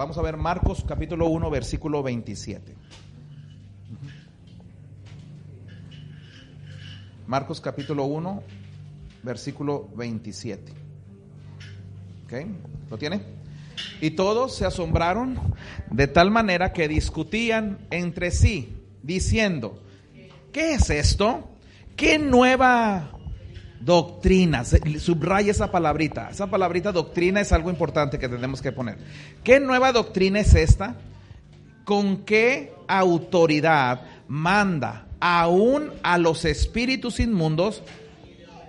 Vamos a ver Marcos capítulo 1, versículo 27. Marcos capítulo 1, versículo 27. ¿Ok? ¿Lo tiene? Y todos se asombraron de tal manera que discutían entre sí, diciendo, ¿qué es esto? ¿Qué nueva doctrina? Subraya esa palabrita. Esa palabrita doctrina es algo importante que tenemos que poner. ¿Qué nueva doctrina es esta? ¿Con qué autoridad manda aún a los espíritus inmundos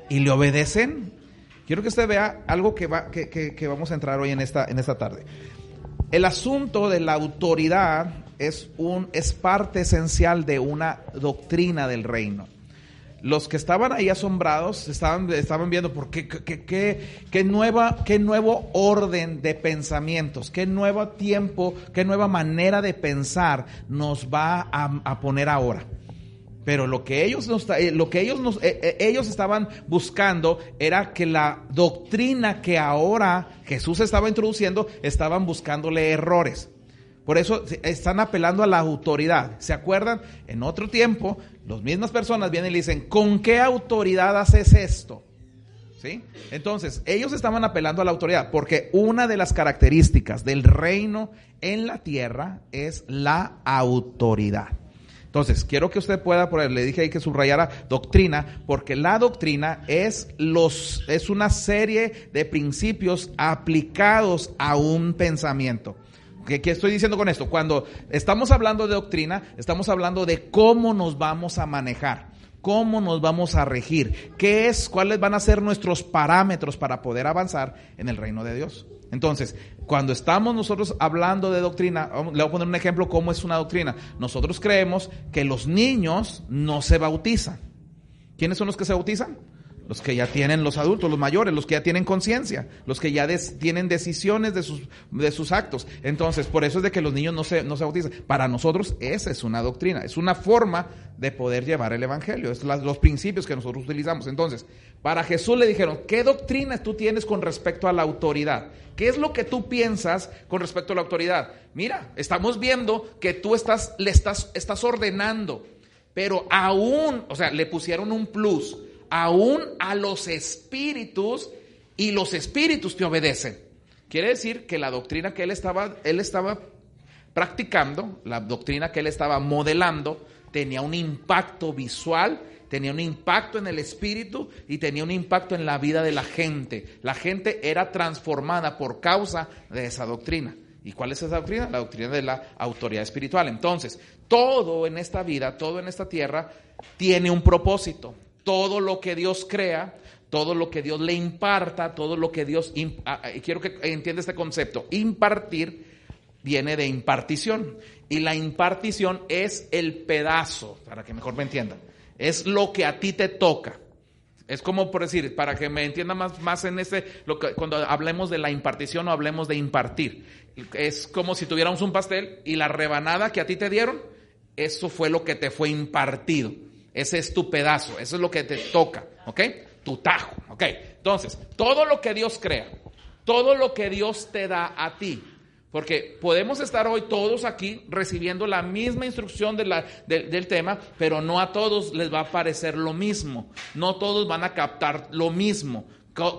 y le obedecen? Quiero que usted vea algo que, va, que, vamos a entrar hoy en esta, en esta tarde. El asunto de la autoridad es, un, es parte esencial de una doctrina del reino. Los que estaban ahí asombrados estaban, estaban viendo por qué, qué, qué, nueva, qué nuevo orden de pensamientos, qué nuevo tiempo, qué nueva manera de pensar nos va a poner ahora. Pero lo que ellos, eh, lo que ellos, nos, eh, eh, ellos estaban buscando era que la doctrina que ahora Jesús estaba introduciendo, estaban buscándole errores. Por eso están apelando a la autoridad. ¿Se acuerdan? En otro tiempo, las mismas personas vienen y le dicen, ¿con qué autoridad haces esto? ¿Sí? Entonces, ellos estaban apelando a la autoridad porque una de las características del reino en la tierra es la autoridad. Entonces, quiero que usted pueda poner, le dije ahí que subrayara doctrina, porque la doctrina es los, es una serie de principios aplicados a un pensamiento. ¿Qué, ¿Qué, estoy diciendo con esto? Cuando estamos hablando de doctrina, estamos hablando de cómo nos vamos a manejar, cómo nos vamos a regir, qué es, cuáles van a ser nuestros parámetros para poder avanzar en el reino de Dios. Entonces, cuando estamos nosotros hablando de doctrina, le voy a poner un ejemplo cómo es una doctrina. Nosotros creemos que los niños no se bautizan. ¿Quiénes son los que se bautizan? Los que ya tienen los adultos, los mayores, los que ya tienen conciencia, los que ya tienen decisiones de sus, de sus actos. Entonces, por eso es de que los niños no se, no se bautizan. Para nosotros esa es una doctrina, es una forma de poder llevar el Evangelio, es los principios que nosotros utilizamos. Entonces, para Jesús le dijeron, ¿qué doctrina tú tienes con respecto a la autoridad? ¿Qué es lo que tú piensas con respecto a la autoridad? Mira, estamos viendo que tú estás, le estás, estás ordenando, pero aún, o sea, le pusieron un plus aún a los espíritus y los espíritus te obedecen. Quiere decir que la doctrina que él estaba, él estaba practicando, la doctrina que él estaba modelando, tenía un impacto visual, tenía un impacto en el espíritu y tenía un impacto en la vida de la gente. La gente era transformada por causa de esa doctrina. ¿Y cuál es esa doctrina? La doctrina de la autoridad espiritual. Entonces, todo en esta vida, todo en esta tierra, tiene un propósito todo lo que Dios crea, todo lo que Dios le imparta, todo lo que Dios... Ah, ah, quiero que entienda este concepto. Impartir viene de impartición. Y la impartición es el pedazo, para que mejor me entiendan. Es lo que a ti te toca. Es como por decir, para que me entienda más, más en ese, lo que, cuando hablemos de la impartición o hablemos de impartir. Es como si tuviéramos un pastel y la rebanada que a ti te dieron, eso fue lo que te fue impartido. Ese es tu pedazo, eso es lo que te toca, ¿ok? Tu tajo, ¿ok? Entonces, todo lo que Dios crea, todo lo que Dios te da a ti, porque podemos estar hoy todos aquí recibiendo la misma instrucción del tema, pero no a todos les va a parecer lo mismo, no todos van a captar lo mismo.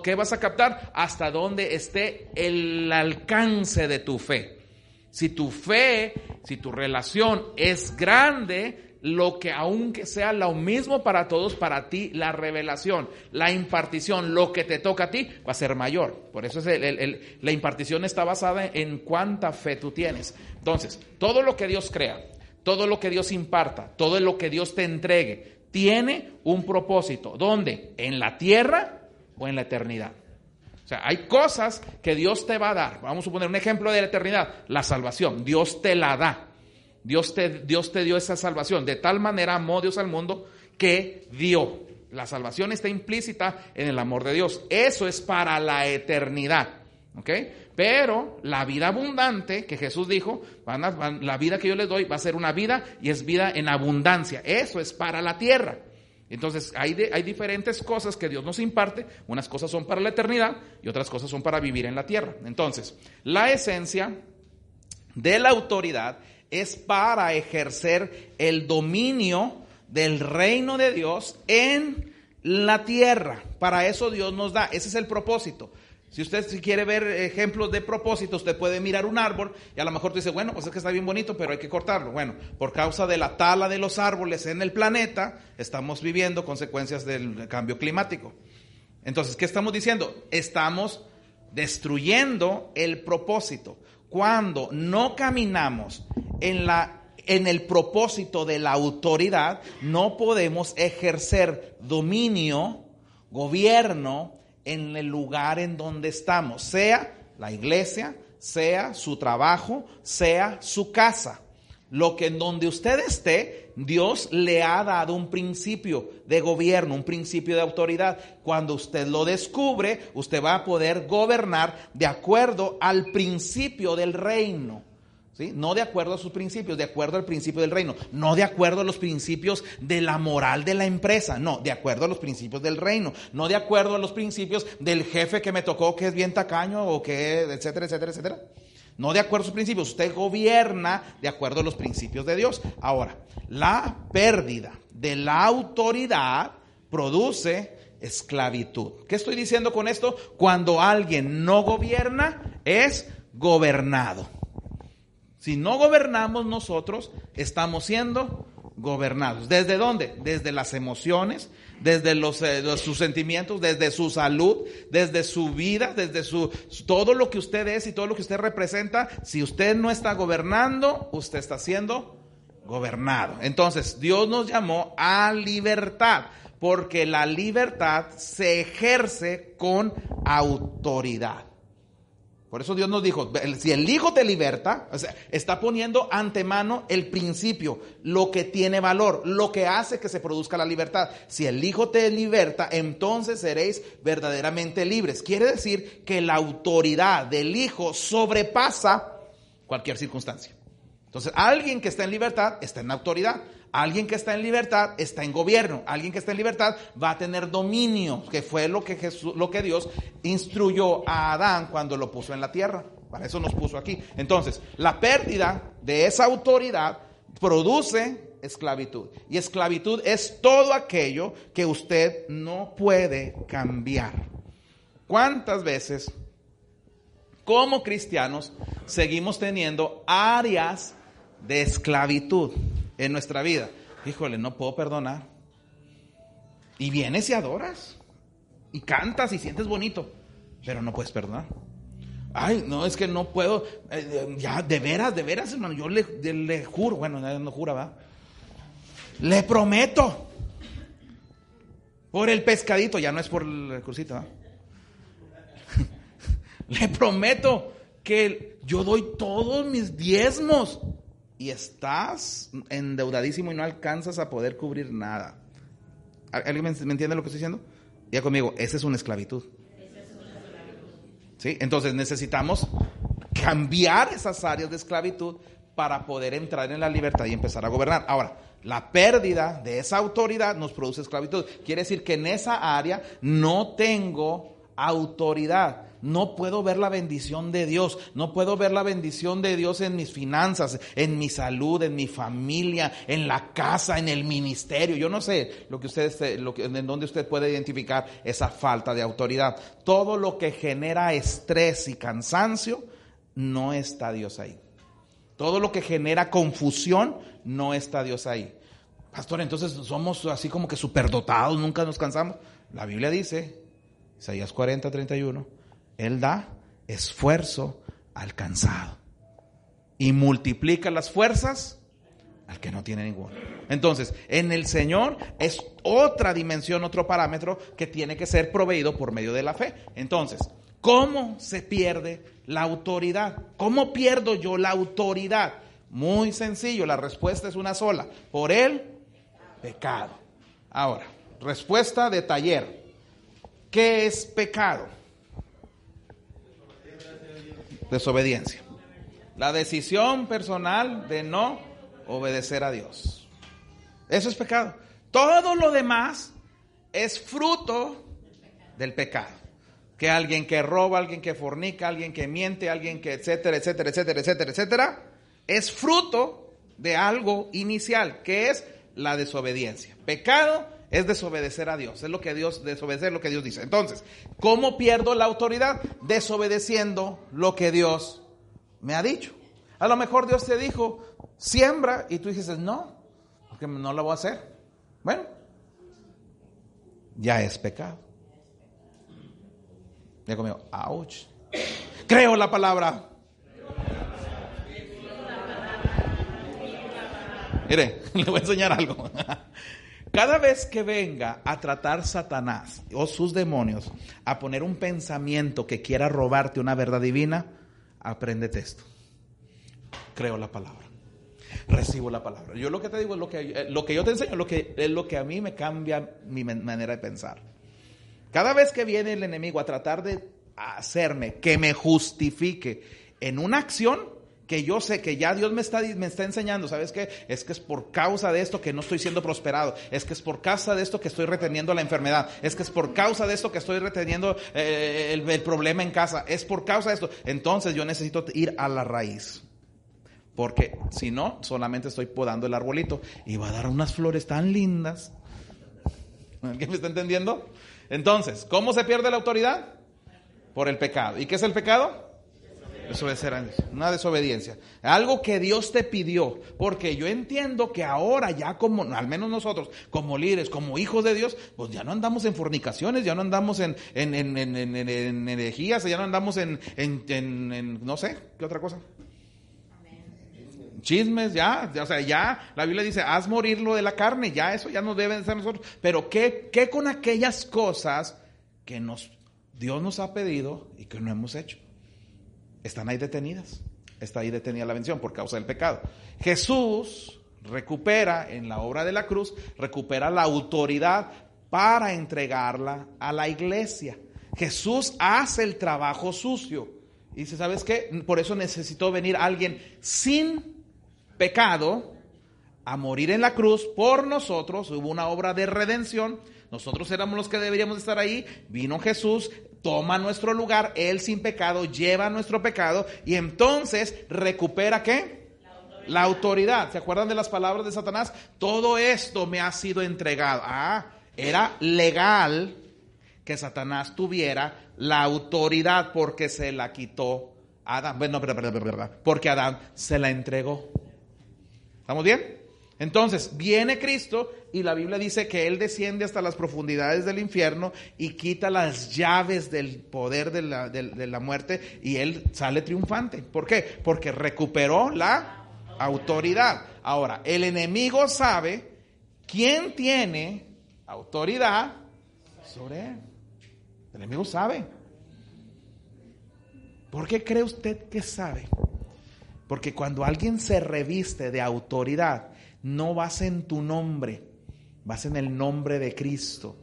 ¿Qué vas a captar? Hasta donde esté el alcance de tu fe. Si tu fe, si tu relación es grande, lo que aunque sea lo mismo para todos, para ti la revelación, la impartición, lo que te toca a ti va a ser mayor. Por eso es la impartición está basada en cuánta fe tú tienes. Entonces, todo lo que Dios crea, todo lo que Dios imparta, todo lo que Dios te entregue, tiene un propósito. ¿Dónde? ¿En la tierra o en la eternidad? O sea, hay cosas que Dios te va a dar. Vamos a poner un ejemplo de la eternidad, la salvación. Dios te la da. Dios te, Dios te dio esa salvación. De tal manera amó Dios al mundo que dio. La salvación está implícita en el amor de Dios. Eso es para la eternidad. ¿Ok? Pero la vida abundante que Jesús dijo, la vida que yo les doy va a ser una vida y es vida en abundancia. Eso es para la tierra. Entonces, hay, hay diferentes cosas que Dios nos imparte. Unas cosas son para la eternidad y otras cosas son para vivir en la tierra. Entonces, la esencia de la autoridad es para ejercer el dominio del reino de Dios en la tierra. Para eso Dios nos da. Ese es el propósito. Si usted quiere ver ejemplos de propósito, usted puede mirar un árbol y a lo mejor dice, bueno, pues es que está bien bonito, pero hay que cortarlo. Bueno, por causa de la tala de los árboles en el planeta, estamos viviendo consecuencias del cambio climático. Entonces, ¿qué estamos diciendo? Estamos destruyendo el propósito. Cuando no caminamos en la en el propósito de la autoridad, no podemos ejercer dominio, gobierno, en el lugar en donde estamos, sea la iglesia, sea su trabajo, sea su casa. Lo que en donde usted esté, Dios le ha dado un principio de gobierno, un principio de autoridad. Cuando usted lo descubre, usted va a poder gobernar de acuerdo al principio del reino. No de acuerdo a sus principios, de acuerdo al principio del reino, no de acuerdo a los principios de la moral de la empresa, no, de acuerdo a los principios del reino, no de acuerdo a los principios del jefe que me tocó que es bien tacaño o que, etcétera, etcétera, etcétera. No de acuerdo a sus principios, usted gobierna de acuerdo a los principios de Dios. Ahora, la pérdida de la autoridad produce esclavitud. ¿Qué estoy diciendo con esto? Cuando alguien no gobierna, es gobernado. Si no gobernamos nosotros, estamos siendo gobernados. ¿Desde dónde? Desde las emociones, desde los, eh, sus sentimientos, desde su salud, desde su vida, desde su todo lo que usted es y todo lo que usted representa. Si usted no está gobernando, usted está siendo gobernado. Entonces, Dios nos llamó a libertad, porque la libertad se ejerce con autoridad. Por eso Dios nos dijo, si el Hijo te liberta, o sea, está poniendo antemano el principio, lo que tiene valor, lo que hace que se produzca la libertad. Si el Hijo te liberta, entonces seréis verdaderamente libres. Quiere decir que la autoridad del Hijo sobrepasa cualquier circunstancia. Entonces, alguien que está en libertad está en autoridad. Alguien que está en libertad está en gobierno. Alguien que está en libertad va a tener dominio, que fue lo que, Jesús, lo que Dios instruyó a Adán cuando lo puso en la tierra. Para eso nos puso aquí. Entonces, la pérdida de esa autoridad produce esclavitud. Y esclavitud es todo aquello que usted no puede cambiar. ¿Cuántas veces como cristianos seguimos teniendo áreas de esclavitud? En nuestra vida. Híjole, no puedo perdonar. Y vienes y adoras. Y cantas y sientes bonito. Pero no puedes perdonar. Ay, no, es que no puedo. Eh, eh, ya, de veras, de veras, hermano. Yo le, le juro. Bueno, no jura, ¿va? Le prometo. Por el pescadito, ya no es por el cursito, le prometo que yo doy todos mis diezmos y estás endeudadísimo y no alcanzas a poder cubrir nada. ¿Alguien me, entiende lo que estoy diciendo? Ya conmigo, esa es una esclavitud. ¿Sí? Entonces necesitamos cambiar esas áreas de esclavitud para poder entrar en la libertad y empezar a gobernar. Ahora, la pérdida de esa autoridad nos produce esclavitud. Quiere decir que en esa área no tengo autoridad no puedo ver la bendición de Dios, no puedo ver la bendición de Dios en mis finanzas, en mi salud, en mi familia, en la casa, en el ministerio. Yo no sé lo que usted, lo que, en donde usted puede identificar esa falta de autoridad. Todo lo que genera estrés y cansancio, no está Dios ahí. Todo lo que genera confusión, no está Dios ahí. Pastor, entonces somos así como que superdotados, nunca nos cansamos. La Biblia dice, Isaías 40, 31, él da esfuerzo alcanzado y multiplica las fuerzas al que no tiene ninguno. Entonces, en el Señor es otra dimensión, otro parámetro que tiene que ser proveído por medio de la fe. Entonces, ¿cómo se pierde la autoridad? ¿Cómo pierdo yo la autoridad? Muy sencillo, la respuesta es una sola, por el pecado. Ahora, respuesta de taller. ¿Qué es pecado? Desobediencia. La decisión personal de no obedecer a Dios. Eso es pecado. Todo lo demás es fruto del pecado. Que alguien que roba, alguien que fornica, alguien que miente, alguien que etcétera, etcétera, etcétera, etcétera, etcétera, es fruto de algo inicial, que es la desobediencia. Pecado es desobedecer a Dios, es lo que Dios, desobedecer lo que Dios dice. Entonces, ¿cómo pierdo la autoridad? Desobedeciendo lo que Dios me ha dicho. A lo mejor Dios te dijo, siembra, y tú dices, no, porque no lo voy a hacer. Bueno, ya es pecado. Ya conmigo, ouch. Creo la palabra. Mire, le voy a enseñar algo. Cada vez que venga a tratar Satanás o sus demonios a poner un pensamiento que quiera robarte una verdad divina, apréndete esto. Creo la palabra. Recibo la palabra. Yo lo que te digo es lo que, eh, lo que yo te enseño, lo que, es lo que a mí me cambia mi manera de pensar. Cada vez que viene el enemigo a tratar de hacerme que me justifique en una acción, que yo sé que ya Dios me está, me está enseñando, ¿sabes qué? Es que es por causa de esto que no estoy siendo prosperado, es que es por causa de esto que estoy reteniendo la enfermedad, es que es por causa de esto que estoy reteniendo eh, el, problema en casa, es por causa de esto. Entonces yo necesito ir a la raíz. Porque si no, solamente estoy podando el arbolito y va a dar unas flores tan lindas. ¿Alguien me está entendiendo? Entonces, ¿cómo se pierde la autoridad? Por el pecado. ¿Y qué es el pecado? Una desobediencia. Algo que Dios te pidió. Porque yo entiendo que ahora ya como, al menos nosotros, como líderes, como hijos de Dios, pues ya no andamos en fornicaciones, ya no andamos en, en, en, en herejías, ya no andamos en, en, no sé, ¿qué otra cosa? Chismes, ya, o sea, ya la Biblia dice, haz morir lo de la carne, ya eso ya no deben ser nosotros. Pero ¿qué, qué con aquellas cosas que nos, Dios nos ha pedido y que no hemos hecho? Están ahí detenidas. Está ahí detenida la bendición por causa del pecado. Jesús recupera en la obra de la cruz, recupera la autoridad para entregarla a la iglesia. Jesús hace el trabajo sucio. Y dice, ¿sabes qué? Por eso necesitó venir alguien sin pecado a morir en la cruz por nosotros. Hubo una obra de redención. Nosotros éramos los que deberíamos estar ahí. Vino Jesús, toma nuestro lugar, Él sin pecado lleva nuestro pecado y entonces recupera qué? La autoridad. ¿Se acuerdan de las palabras de Satanás? Todo esto me ha sido entregado. Ah, era legal que Satanás tuviera la autoridad porque se la quitó Adán. Bueno, pero, pero, porque Adán se la entregó. ¿Estamos bien? Entonces, viene Cristo y la Biblia dice que Él desciende hasta las profundidades del infierno y quita las llaves del poder de la, de, la muerte y Él sale triunfante. ¿Por qué? Porque recuperó la autoridad. Ahora, el enemigo sabe quién tiene autoridad sobre Él. El enemigo sabe. ¿Por qué cree usted que sabe? Porque cuando alguien se reviste de autoridad, no vas en tu nombre, vas en el nombre de Cristo.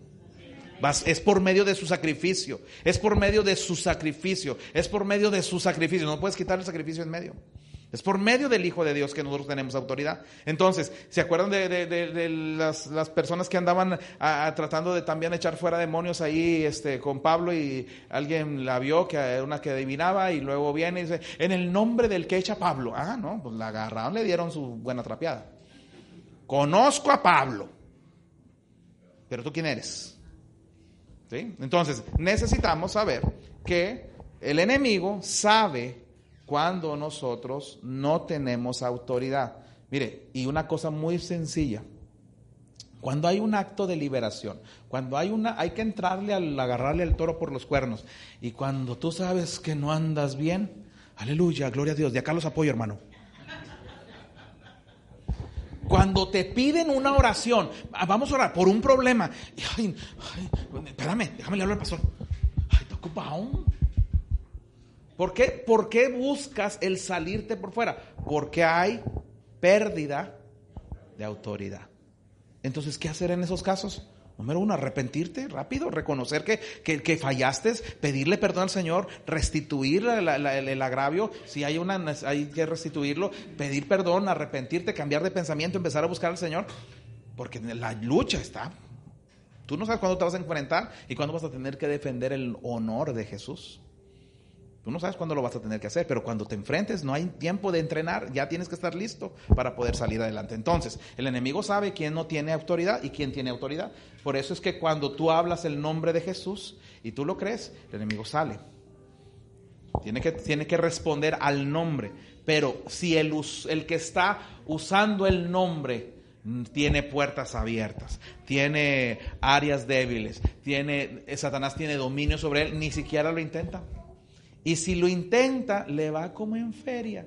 Vas, es por medio de su sacrificio, es por medio de su sacrificio, es por medio de su sacrificio. No puedes quitar el sacrificio en medio. Es por medio del Hijo de Dios que nosotros tenemos autoridad. Entonces, ¿se acuerdan de, las, personas que andaban tratando de también echar fuera demonios ahí este, con Pablo y alguien la vio, que era una que adivinaba y luego viene y dice, en el nombre del que echa Pablo. Ah, no, pues la agarraron, le dieron su buena trapeada. Conozco a Pablo, pero tú quién eres. ¿Sí? Entonces, necesitamos saber que el enemigo sabe cuando nosotros no tenemos autoridad. Mire, y una cosa muy sencilla. Cuando hay un acto de liberación, cuando hay una, hay que entrarle al agarrarle el toro por los cuernos. Y cuando tú sabes que no andas bien, aleluya, gloria a Dios. De acá los apoyo, hermano. Cuando te piden una oración, ah, vamos a orar por un problema. Ay, espérame, déjame hablar al pastor. Ay, te ocupado. ¿Por qué? ¿Por qué buscas el salirte por fuera? Porque hay pérdida de autoridad. Entonces, ¿qué hacer en esos casos? Número uno, arrepentirte rápido, reconocer que, que, fallaste, pedirle perdón al Señor, restituir el, agravio, si hay, una, hay que restituirlo, pedir perdón, arrepentirte, cambiar de pensamiento, empezar a buscar al Señor. Porque la lucha está. Tú no sabes cuándo te vas a enfrentar y cuándo vas a tener que defender el honor de Jesús. Tú no sabes cuándo lo vas a tener que hacer, pero cuando te enfrentes no hay tiempo de entrenar, ya tienes que estar listo para poder salir adelante. Entonces, el enemigo sabe quién no tiene autoridad y quién tiene autoridad. Por eso es que cuando tú hablas el nombre de Jesús y tú lo crees, el enemigo sale. Tiene que, tiene que responder al nombre. Pero si el, el que está usando el nombre tiene puertas abiertas, tiene áreas débiles, tiene, Satanás tiene dominio sobre él, ni siquiera lo intenta. Y si lo intenta, le va como en feria.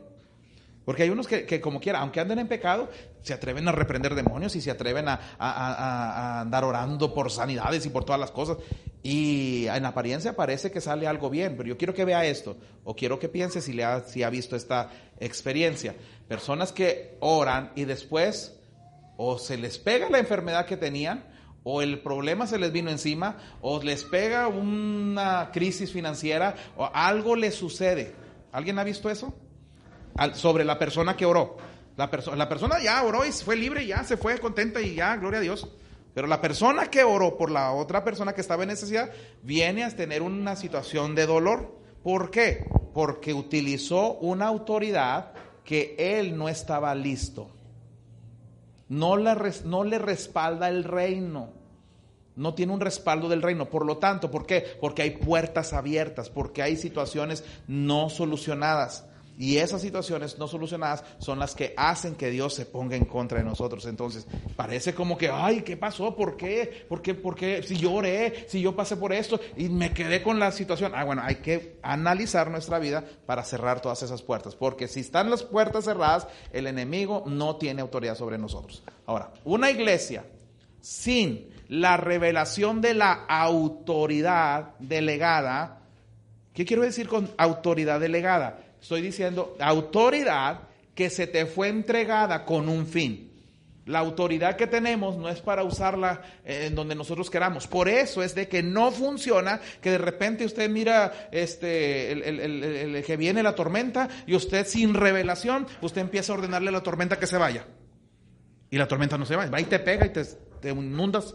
Porque hay unos que, como quiera, aunque anden en pecado, se atreven a reprender demonios y se atreven a, andar orando por sanidades y por todas las cosas. Y en apariencia parece que sale algo bien, pero yo quiero que vea esto, o quiero que piense si, le ha, si ha visto esta experiencia. Personas que oran y después o se les pega la enfermedad que tenían, o el problema se les vino encima, o les pega una crisis financiera, o algo les sucede. ¿Alguien ha visto eso? sobre la persona que oró. La, la persona ya oró y fue libre, ya se fue contenta y ya, gloria a Dios. Pero la persona que oró por la otra persona que estaba en necesidad viene a tener una situación de dolor. ¿Por qué? Porque utilizó una autoridad que él no estaba listo no, no le respalda el reino. No tiene un respaldo del reino. Por lo tanto, ¿por qué? Porque hay puertas abiertas, porque hay situaciones no solucionadas. Y esas situaciones no solucionadas son las que hacen que Dios se ponga en contra de nosotros. Entonces, parece como que, ay, ¿qué pasó? ¿Por qué? ¿Por qué? ¿Por qué? Si yo oré, si yo pasé por esto y me quedé con la situación. Ah, bueno, hay que analizar nuestra vida para cerrar todas esas puertas. Porque si están las puertas cerradas, el enemigo no tiene autoridad sobre nosotros. Ahora, una iglesia sin la revelación de la autoridad delegada, ¿qué quiero decir con autoridad delegada? Estoy diciendo autoridad que se te fue entregada con un fin. La autoridad que tenemos no es para usarla eh, en donde nosotros queramos. Por eso es de que no funciona que de repente usted mira este, el, que viene la tormenta y usted sin revelación, usted empieza a ordenarle a la tormenta que se vaya. Y la tormenta no se va, va y te pega y te, te inundas.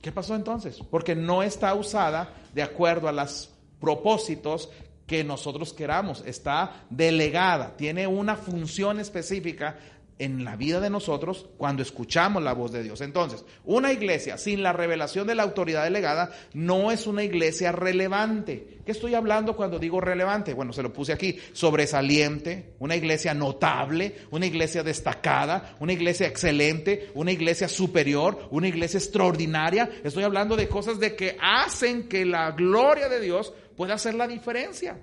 ¿Qué pasó entonces? Porque no está usada de acuerdo a los propósitos que nosotros queramos, está delegada, tiene una función específica en la vida de nosotros cuando escuchamos la voz de Dios. Entonces, una iglesia sin la revelación de la autoridad delegada no es una iglesia relevante. ¿Qué estoy hablando cuando digo relevante? Bueno, se lo puse aquí, sobresaliente, una iglesia notable, una iglesia destacada, una iglesia excelente, una iglesia superior, una iglesia extraordinaria. Estoy hablando de cosas de que hacen que la gloria de Dios puede hacer la diferencia.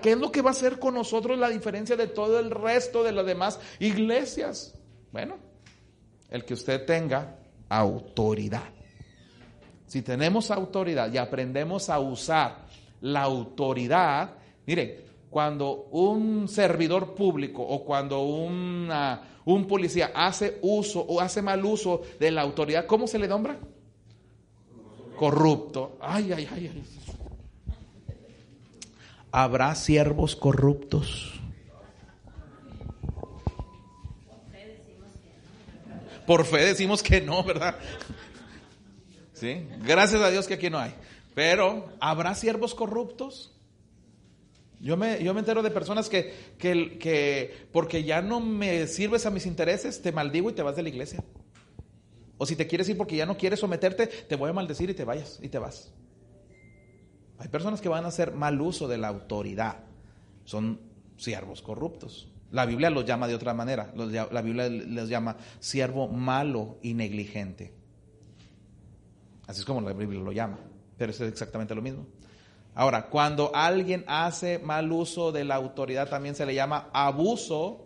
¿Qué es lo que va a hacer con nosotros la diferencia de todo el resto de las demás iglesias? Bueno, el que usted tenga autoridad. Si tenemos autoridad y aprendemos a usar la autoridad, mire, cuando un servidor público o cuando un policía hace uso o hace mal uso de la autoridad, ¿cómo se le nombra? Corrupto. Ay, ay, ay, ay. ¿Habrá siervos corruptos? Por fe decimos que no, ¿verdad? Sí, gracias a Dios que aquí no hay. Pero, ¿habrá siervos corruptos? Yo me, yo me entero de personas que, que, que, porque ya no me sirves a mis intereses, te maldigo y te vas de la iglesia. O si te quieres ir porque ya no quieres someterte, te voy a maldecir y te vayas y te vas. Hay personas que van a hacer mal uso de la autoridad. Son siervos corruptos. La Biblia los llama de otra manera. La Biblia les llama siervo malo y negligente. Así es como la Biblia lo llama. Pero es exactamente lo mismo. Ahora, cuando alguien hace mal uso de la autoridad, también se le llama abuso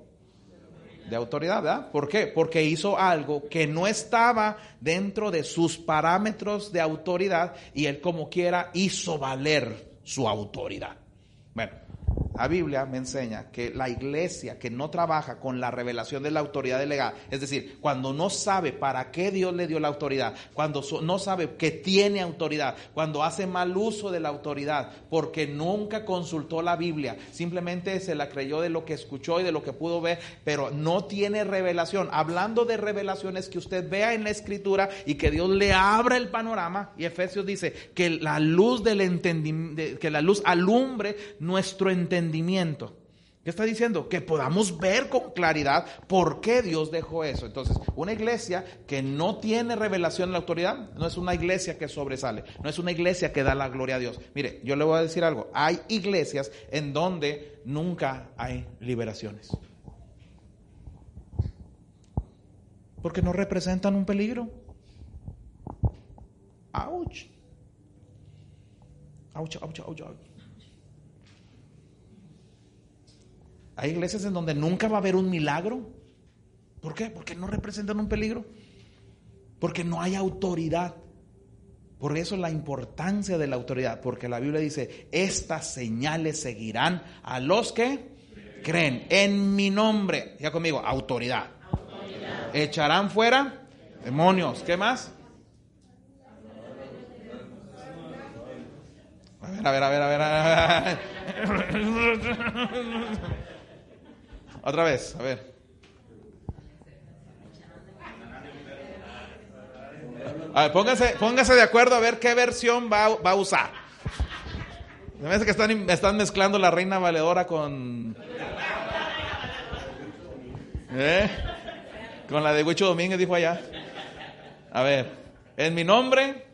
de autoridad, ¿verdad? ¿Por qué? Porque hizo algo que no estaba dentro de sus parámetros de autoridad y él como quiera hizo valer su autoridad. Bueno, la Biblia me enseña que la iglesia que no trabaja con la revelación de la autoridad delegada, es decir, cuando no sabe para qué Dios le dio la autoridad, cuando no sabe que tiene autoridad, cuando hace mal uso de la autoridad, porque nunca consultó la Biblia, simplemente se la creyó de lo que escuchó y de lo que pudo ver, pero no tiene revelación. Hablando de revelaciones que usted vea en la escritura y que Dios le abra el panorama, y Efesios dice que la luz del entendimiento, que la luz alumbre nuestro entendimiento ¿Qué está diciendo? Que podamos ver con claridad por qué Dios dejó eso. Entonces, una iglesia que no tiene revelación en la autoridad no es una iglesia que sobresale, no es una iglesia que da la gloria a Dios. Mire, yo le voy a decir algo. Hay iglesias en donde nunca hay liberaciones. Porque no representan un peligro. Ouch. Ouch, ouch, ouch, ouch. Hay iglesias en donde nunca va a haber un milagro. ¿Por qué? Porque no representan un peligro. Porque no hay autoridad. Por eso la importancia de la autoridad. Porque la Biblia dice, estas señales seguirán a los que creen en mi nombre. Ya conmigo, autoridad. Echarán fuera demonios. ¿Qué más? A ver, a ver, a ver, a ver. A ver. Otra vez, a ver. A ver, póngase, póngase de acuerdo a ver qué versión va, va a usar. Me parece que están, están mezclando la reina valedora con. ¿Eh? Con la de Huicho Domínguez, dijo allá. A ver, en mi nombre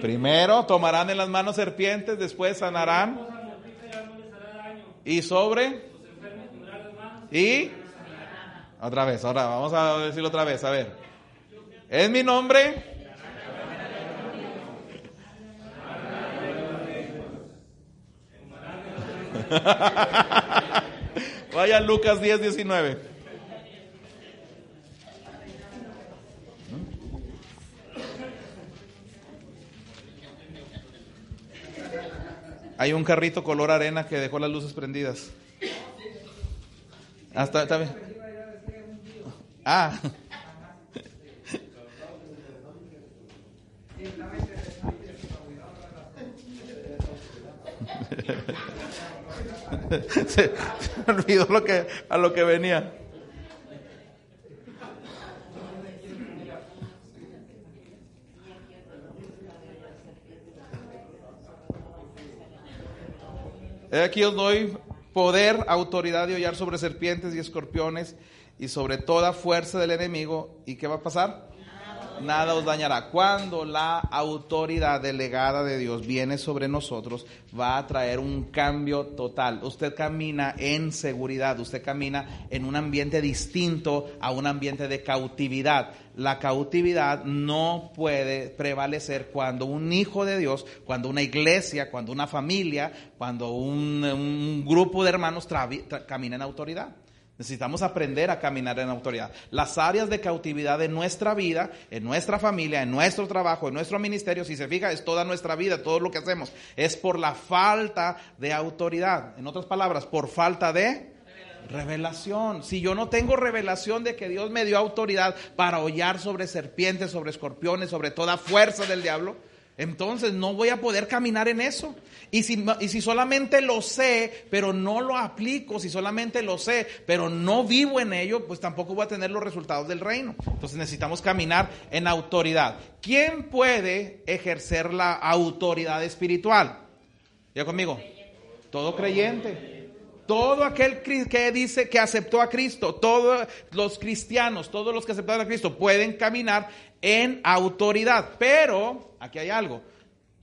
Primero tomarán en las manos serpientes, después sanarán. Y sobre. Y. Otra vez, ahora vamos a decirlo otra vez, a ver. Es mi nombre. Vaya Lucas 10, 19. Hay un carrito color arena que dejó las luces prendidas. Hasta, está bien. Ah. olvidó lo que, a lo que venía. Aquí os doy poder, autoridad de hollar sobre serpientes y escorpiones y sobre toda fuerza del enemigo. ¿Y qué va a pasar? Nada os dañará. Cuando la autoridad delegada de Dios viene sobre nosotros, va a traer un cambio total. Usted camina en seguridad, usted camina en un ambiente distinto a un ambiente de cautividad la cautividad no puede prevalecer cuando un hijo de Dios, cuando una iglesia, cuando una familia, cuando un, grupo de hermanos camina en autoridad. Necesitamos aprender a caminar en autoridad. Las áreas de cautividad de nuestra vida, en nuestra familia, en nuestro trabajo, en nuestro ministerio, si se fija, es toda nuestra vida, todo lo que hacemos, es por la falta de autoridad. En otras palabras, por falta de Revelación. Si yo no tengo revelación de que Dios me dio autoridad para hollar sobre serpientes, sobre escorpiones, sobre toda fuerza del diablo, entonces no voy a poder caminar en eso. Y si, y si solamente lo sé, pero no lo aplico, si solamente lo sé, pero no vivo en ello, pues tampoco voy a tener los resultados del reino. Entonces necesitamos caminar en autoridad. ¿Quién puede ejercer la autoridad espiritual? Ya conmigo. Todo creyente. Todo aquel que dice que aceptó a Cristo, todos los cristianos, todos los que aceptaron a Cristo pueden caminar en autoridad. Pero, aquí hay algo,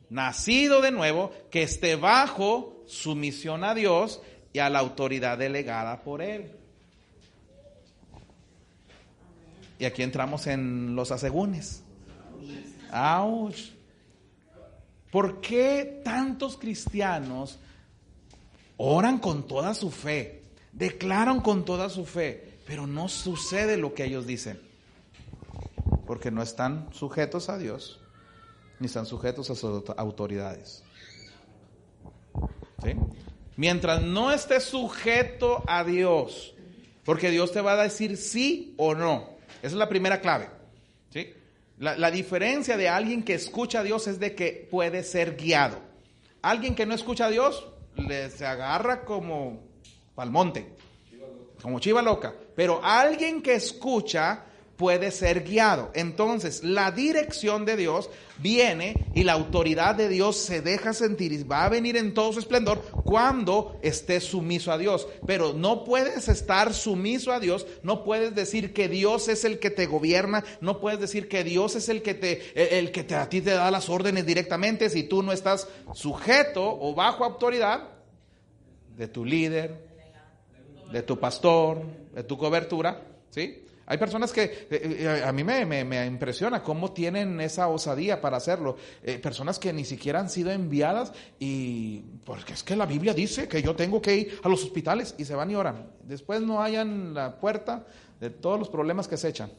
nacido de nuevo, que esté bajo sumisión a Dios y a la autoridad delegada por Él. Y aquí entramos en los asegúnes. ¡Auch! ¿Por qué tantos cristianos Oran con toda su fe, declaran con toda su fe, pero no sucede lo que ellos dicen, porque no están sujetos a Dios ni están sujetos a sus autoridades. Mientras no estés sujeto a Dios, porque Dios te va a decir sí o no. Esa es la primera clave. ¿sí? La, la, diferencia de alguien que escucha a Dios es de que puede ser guiado. Alguien que no escucha a Dios le, se agarra como palmonte, como chiva loca. Pero alguien que escucha puede ser guiado. Entonces, la dirección de Dios viene y la autoridad de Dios se deja sentir y va a venir en todo su esplendor cuando estés sumiso a Dios. Pero no puedes estar sumiso a Dios, no puedes decir que Dios es el que te gobierna, no puedes decir que Dios es el que te el que a ti te da las órdenes directamente si tú no estás sujeto o bajo autoridad de tu líder, de tu pastor, de tu cobertura, ¿sí? Hay personas que eh, eh, a mí me, impresiona cómo tienen esa osadía para hacerlo. Eh, personas que ni siquiera han sido enviadas y porque es que la Biblia dice que yo tengo que ir a los hospitales y se van y oran. Después no hayan la puerta de todos los problemas que se echan.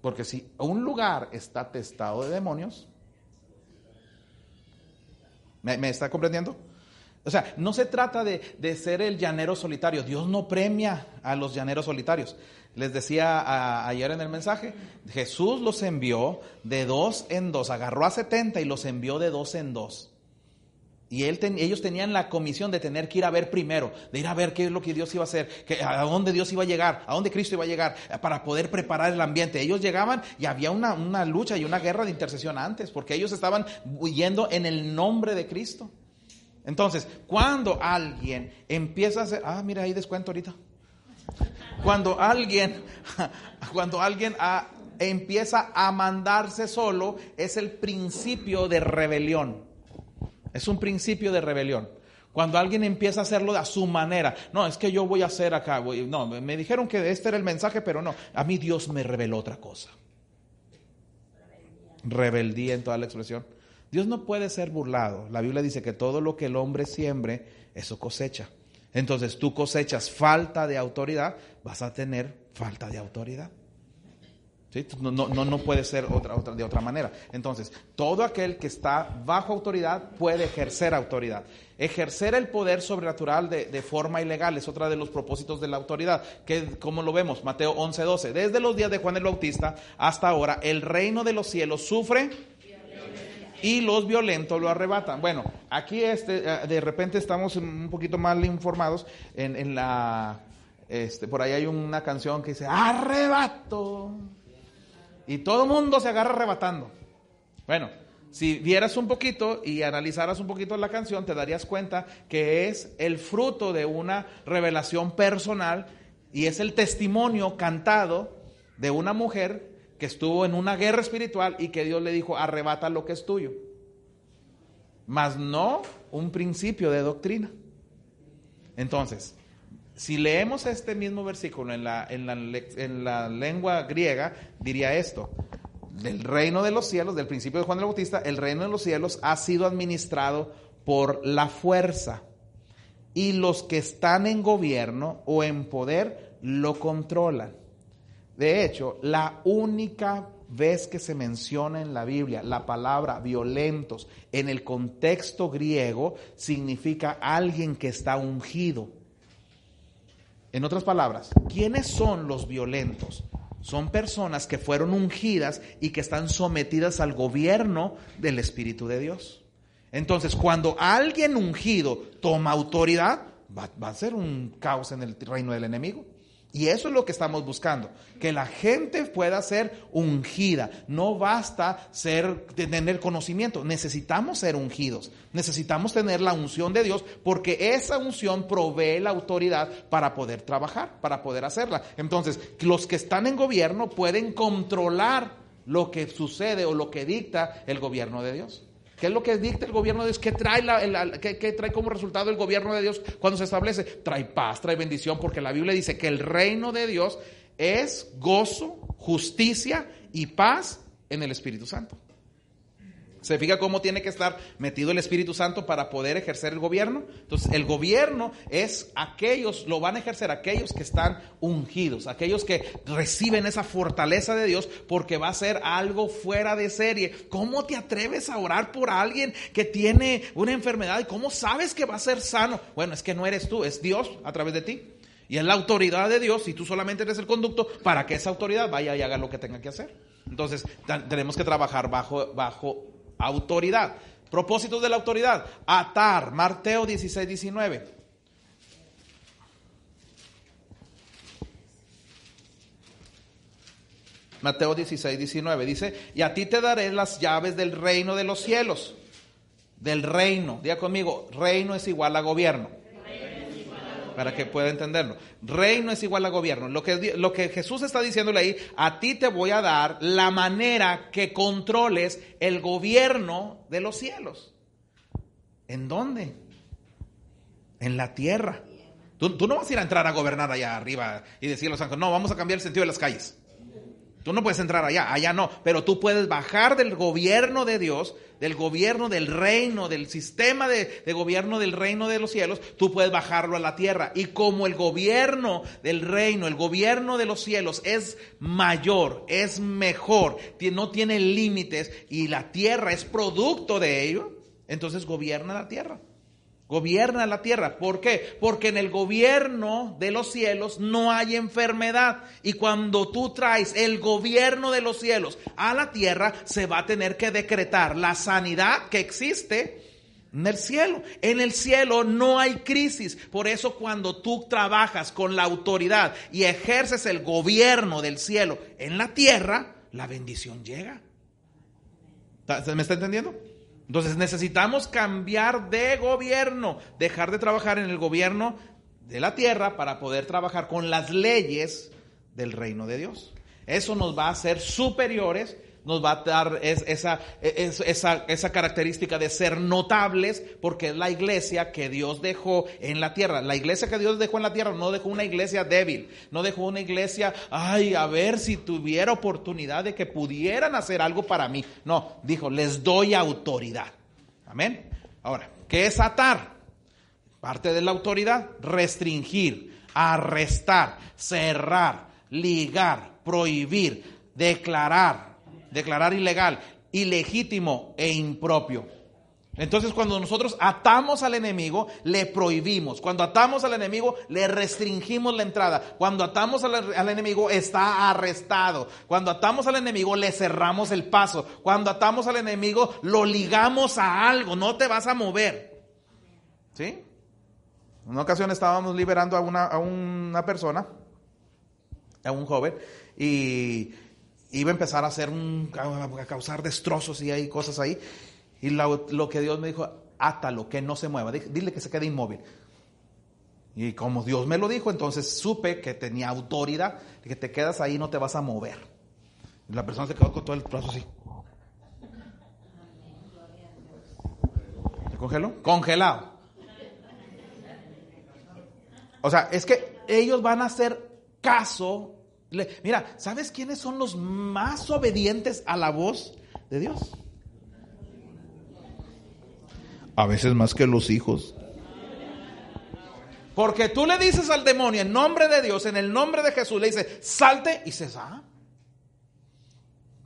Porque si un lugar está testado de demonios, me está comprendiendo? O sea, no se trata de, ser el llanero solitario. Dios no premia a los llaneros solitarios. Les decía ayer en el mensaje, Jesús los envió de dos en dos, agarró a 70 y los envió de dos en dos. Y ellos tenían la comisión de tener que ir a ver primero, de ir a ver qué es lo que Dios iba a hacer, que, a dónde Dios iba a llegar, a dónde Cristo iba a llegar, para poder preparar el ambiente. Ellos llegaban y había una, una lucha y una guerra de intercesión antes, porque ellos estaban huyendo en el nombre de Cristo. Entonces, cuando alguien empieza a hacer, ah, mira, ahí descuento ahorita. Cuando alguien, cuando alguien ah, empieza a mandarse solo, es el principio de rebelión. Es un principio de rebelión. Cuando alguien empieza a hacerlo a su manera, no, es que yo voy a hacer acá, no, me dijeron que este era el mensaje, pero no, a mí Dios me reveló otra cosa. Rebeldía en toda la expresión. Dios no puede ser burlado. La Biblia dice que todo lo que el hombre siembre, eso cosecha. Entonces tú cosechas falta de autoridad, vas a tener falta de autoridad. ¿Sí? No, no, no, puede ser otra, de otra manera. Entonces, todo aquel que está bajo autoridad puede ejercer autoridad. Ejercer el poder sobrenatural de, de forma ilegal es otra de los propósitos de la autoridad. Que, como lo vemos, Mateo 11:12. Desde los días de Juan el Bautista hasta ahora, el reino de los cielos sufre y los violentos lo arrebatan. Bueno, aquí este, eh, de repente estamos un poquito mal informados en, la, este, por ahí hay una canción que dice, arrebato. Y todo el mundo se agarra arrebatando. Bueno, si vieras un poquito y analizaras un poquito la canción, te darías cuenta que es el fruto de una revelación personal y es el testimonio cantado de una mujer que estuvo en una guerra espiritual y que Dios le dijo, arrebata lo que es tuyo. Mas no un principio de doctrina. Entonces, si leemos este mismo versículo en la, en la, en la lengua griega, diría esto. Del reino de los cielos, del principio de Juan el Bautista, el reino de los cielos ha sido administrado por la fuerza. Y los que están en gobierno o en poder lo controlan. De hecho, la única vez que se menciona en la Biblia la palabra violentos en el contexto griego significa alguien que está ungido. En otras palabras, ¿quiénes son los violentos? Son personas que fueron ungidas y que están sometidas al gobierno del Espíritu de Dios. Entonces, cuando alguien ungido toma autoridad, va, a ser un caos en el reino del enemigo. Y eso es lo que estamos buscando, que la gente pueda ser ungida. No basta ser tener conocimiento, necesitamos ser ungidos. Necesitamos tener la unción de Dios porque esa unción provee la autoridad para poder trabajar, para poder hacerla. Entonces, los que están en gobierno pueden controlar lo que sucede o lo que dicta el gobierno de Dios. ¿Qué es lo que dicta el gobierno de Dios? ¿Qué trae, trae como resultado el gobierno de Dios cuando se establece? Trae paz, trae bendición, porque la Biblia dice que el reino de Dios es gozo, justicia y paz en el Espíritu Santo. ¿Se fija cómo tiene que estar metido el Espíritu Santo para poder ejercer el gobierno? Entonces, el gobierno es aquellos, lo van a ejercer aquellos que están ungidos, aquellos que reciben esa fortaleza de Dios porque va a ser algo fuera de serie. ¿Cómo te atreves a orar por alguien que tiene una enfermedad y cómo sabes que va a ser sano? Bueno, es que no eres tú, es Dios a través de ti. Y es la autoridad de Dios y tú solamente eres el conducto para que esa autoridad vaya y haga lo que tenga que hacer. Entonces, tenemos que trabajar bajo, bajo autoridad. Propósitos de la autoridad. Atar. Mateo 16, 19. Mateo 16, 19 dice, y a ti te daré las llaves del reino de los cielos. Del reino. Diga conmigo, reino es igual a gobierno para que pueda entenderlo. Reino es igual a gobierno. Lo que, lo que Jesús está diciéndole ahí, a ti te voy a dar la manera que controles el gobierno de los cielos. ¿En dónde? En la tierra. Tú, tú no vas a ir a entrar a gobernar allá arriba y decir a los ángeles, no, vamos a cambiar el sentido de las calles. Tú no puedes entrar allá, allá no, pero tú puedes bajar del gobierno de Dios, del gobierno del reino, del sistema de, gobierno del reino de los cielos, tú puedes bajarlo a la tierra. Y como el gobierno del reino, el gobierno de los cielos es mayor, es mejor, no tiene límites y la tierra es producto de ello, entonces gobierna la tierra. Gobierna la tierra. ¿Por qué? Porque en el gobierno de los cielos no hay enfermedad. Y cuando tú traes el gobierno de los cielos a la tierra, se va a tener que decretar la sanidad que existe en el cielo. En el cielo no hay crisis. Por eso cuando tú trabajas con la autoridad y ejerces el gobierno del cielo en la tierra, la bendición llega. ¿Me está entendiendo? Entonces necesitamos cambiar de gobierno, dejar de trabajar en el gobierno de la tierra para poder trabajar con las leyes del reino de Dios. Eso nos va a hacer superiores nos va a dar esa, esa, esa, característica de ser notables porque es la iglesia que Dios dejó en la tierra. La iglesia que Dios dejó en la tierra no dejó una iglesia débil, no dejó una iglesia, ay, a ver si tuviera oportunidad de que pudieran hacer algo para mí. No, dijo, les doy autoridad. Amén. Ahora, ¿qué es atar? Parte de la autoridad, restringir, arrestar, cerrar, ligar, prohibir, declarar, declarar ilegal, ilegítimo e impropio. Entonces cuando nosotros atamos al enemigo, le prohibimos. Cuando atamos al enemigo, le restringimos la entrada. Cuando atamos al, enemigo, está arrestado. Cuando atamos al enemigo, le cerramos el paso. Cuando atamos al enemigo, lo ligamos a algo. No te vas a mover. ¿Sí? En una ocasión estábamos liberando a una, a una persona, a un joven, y iba a empezar a hacer un, a causar destrozos y hay cosas ahí. Y lo, que Dios me dijo, átalo, que no se mueva, dile que se quede inmóvil. Y como Dios me lo dijo, entonces supe que tenía autoridad, que te quedas ahí no te vas a mover. Y la persona se quedó con todo el brazo así. ¿Se congeló? Congelado. O sea, es que ellos van a hacer caso mira, ¿sabes quiénes son los más obedientes a la voz de Dios? A veces más que los hijos. Porque tú le dices al demonio en nombre de Dios, en el nombre de Jesús, le dices, salte y se va.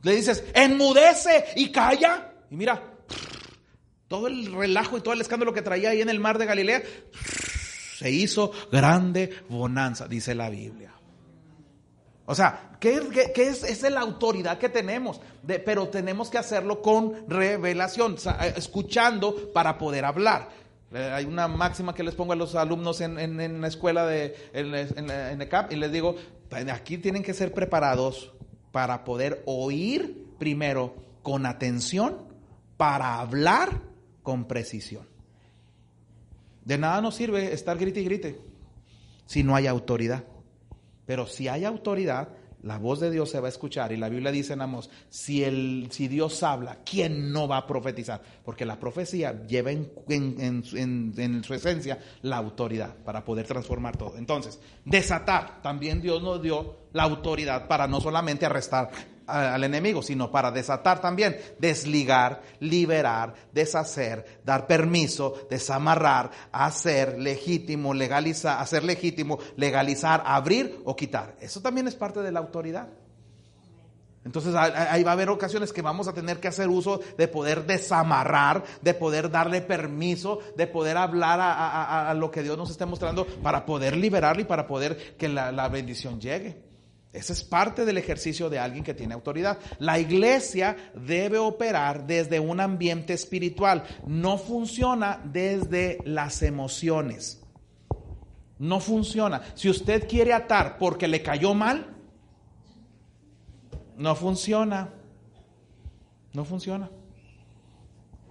Le dices, enmudece y calla. Y mira, todo el relajo y todo el escándalo que traía ahí en el mar de Galilea, se hizo grande bonanza, dice la Biblia. O sea, ¿qué, es, es, la autoridad que tenemos? pero tenemos que hacerlo con revelación, eh, escuchando para poder hablar. Eh, hay una máxima que les pongo a los alumnos en, la escuela de en, ECAP y les digo, aquí tienen que ser preparados para poder oír primero con atención, para hablar con precisión. De nada nos sirve estar grite y grite si no hay autoridad. Pero si hay autoridad, la voz de Dios se va a escuchar. Y la Biblia dice en Amos, si, el, si Dios habla, ¿quién no va a profetizar? Porque la profecía lleva en, en, su esencia la autoridad para poder transformar todo. Entonces, desatar. También Dios nos dio la autoridad para no solamente arrestar al enemigo, sino para desatar también, desligar, liberar, deshacer, dar permiso, desamarrar, hacer legítimo, legalizar, hacer legítimo, legalizar, abrir o quitar. Eso también es parte de la autoridad. Entonces ahí va a haber ocasiones que vamos a tener que hacer uso de poder desamarrar, de poder darle permiso, de poder hablar a, lo que Dios nos esté mostrando para poder liberarlo y para poder que la bendición llegue. Ese es parte del ejercicio de alguien que tiene autoridad. La iglesia debe operar desde un ambiente espiritual. No funciona desde las emociones. No funciona. Si usted quiere atar porque le cayó mal, no funciona. No funciona.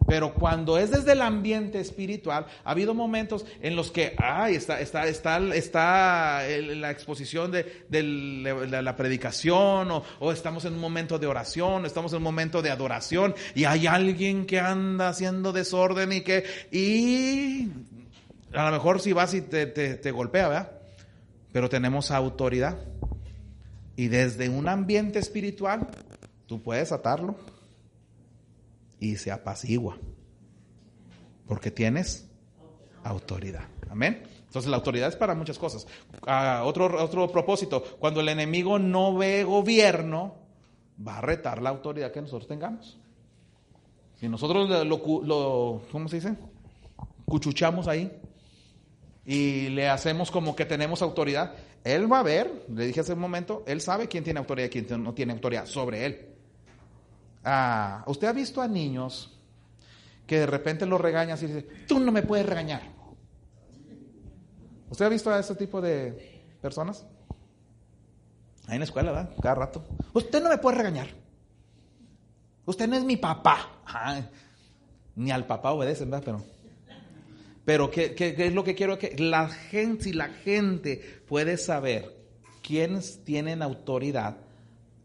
Pero cuando es desde el ambiente espiritual, ha habido momentos en los que, ay, está, está, está, está la exposición de, la, predicación, o, o, estamos en un momento de oración, estamos en un momento de adoración, y hay alguien que anda haciendo desorden y que, y a lo mejor si vas y te, te, te golpea, ¿verdad? Pero tenemos autoridad. Y desde un ambiente espiritual, tú puedes atarlo y se apacigua. Porque tienes autoridad. Amén. Entonces la autoridad es para muchas cosas. Ah, otro, otro propósito, cuando el enemigo no ve gobierno, va a retar la autoridad que nosotros tengamos. Si nosotros lo, lo ¿cómo se dice? Cuchuchamos ahí y le hacemos como que tenemos autoridad, él va a ver, le dije hace un momento, él sabe quién tiene autoridad y quién no tiene autoridad sobre él. Ah, ¿Usted ha visto a niños que de repente los regañan y dicen, tú no me puedes regañar? ¿Usted ha visto a ese tipo de personas? Ahí en la escuela, ¿verdad? Cada rato. Usted no me puede regañar. Usted no es mi papá. ni al papá obedecen, ¿verdad? Pero, pero ¿qué, qué es lo que quiero? Que la gente, si la gente puede saber quiénes tienen autoridad,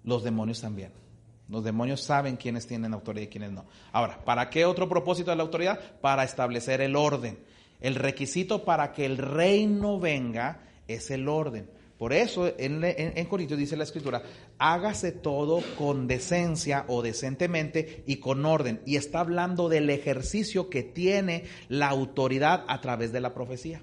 los demonios también. Los demonios saben quiénes tienen autoridad y quiénes no. Ahora, ¿para qué otro propósito de la autoridad? Para establecer el orden. El requisito para que el reino venga es el orden. Por eso en, en, Corintios dice la escritura, hágase todo con decencia o decentemente y con orden. Y está hablando del ejercicio que tiene la autoridad a través de la profecía.